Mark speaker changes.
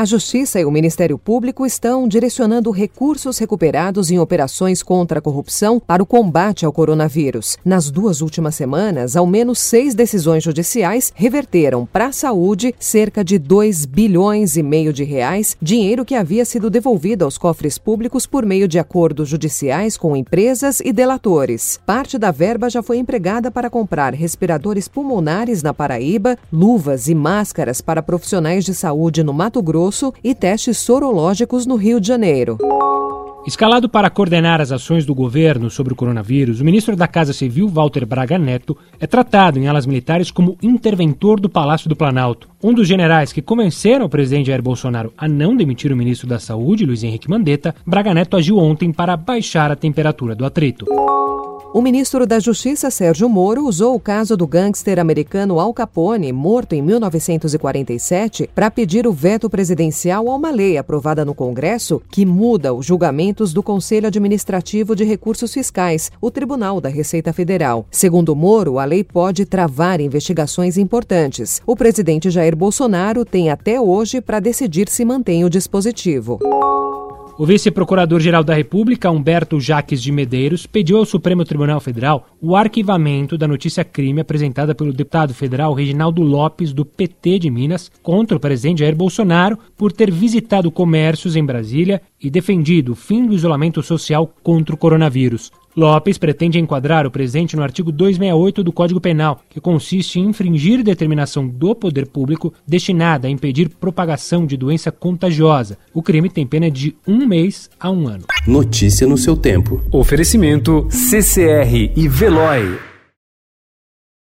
Speaker 1: A Justiça e o Ministério Público estão direcionando recursos recuperados em operações contra a corrupção para o combate ao coronavírus. Nas duas últimas semanas, ao menos seis decisões judiciais reverteram para a saúde cerca de 2 bilhões e meio de reais, dinheiro que havia sido devolvido aos cofres públicos por meio de acordos judiciais com empresas e delatores. Parte da verba já foi empregada para comprar respiradores pulmonares na Paraíba, luvas e máscaras para profissionais de saúde no Mato Grosso Grosso e testes sorológicos no Rio de Janeiro.
Speaker 2: Escalado para coordenar as ações do governo sobre o coronavírus, o ministro da Casa Civil, Walter Braga Neto, é tratado em alas militares como interventor do Palácio do Planalto. Um dos generais que convenceram o presidente Jair Bolsonaro a não demitir o ministro da Saúde, Luiz Henrique Mandetta, Braga Neto agiu ontem para baixar a temperatura do atrito.
Speaker 1: O ministro da Justiça, Sérgio Moro, usou o caso do gangster americano Al Capone, morto em 1947, para pedir o veto presidencial a uma lei aprovada no Congresso que muda os julgamentos do Conselho Administrativo de Recursos Fiscais, o Tribunal da Receita Federal. Segundo Moro, a lei pode travar investigações importantes. O presidente Jair Bolsonaro tem até hoje para decidir se mantém o dispositivo.
Speaker 2: O vice-procurador-geral da República, Humberto Jaques de Medeiros, pediu ao Supremo Tribunal Federal o arquivamento da notícia crime apresentada pelo deputado federal Reginaldo Lopes, do PT de Minas, contra o presidente Jair Bolsonaro por ter visitado comércios em Brasília e defendido o fim do isolamento social contra o coronavírus. Lopes pretende enquadrar o presidente no artigo 268 do Código Penal, que consiste em infringir determinação do poder público destinada a impedir propagação de doença contagiosa. O crime tem pena de um mês a um ano.
Speaker 3: Notícia no seu tempo.
Speaker 4: Oferecimento CCR e Veloy.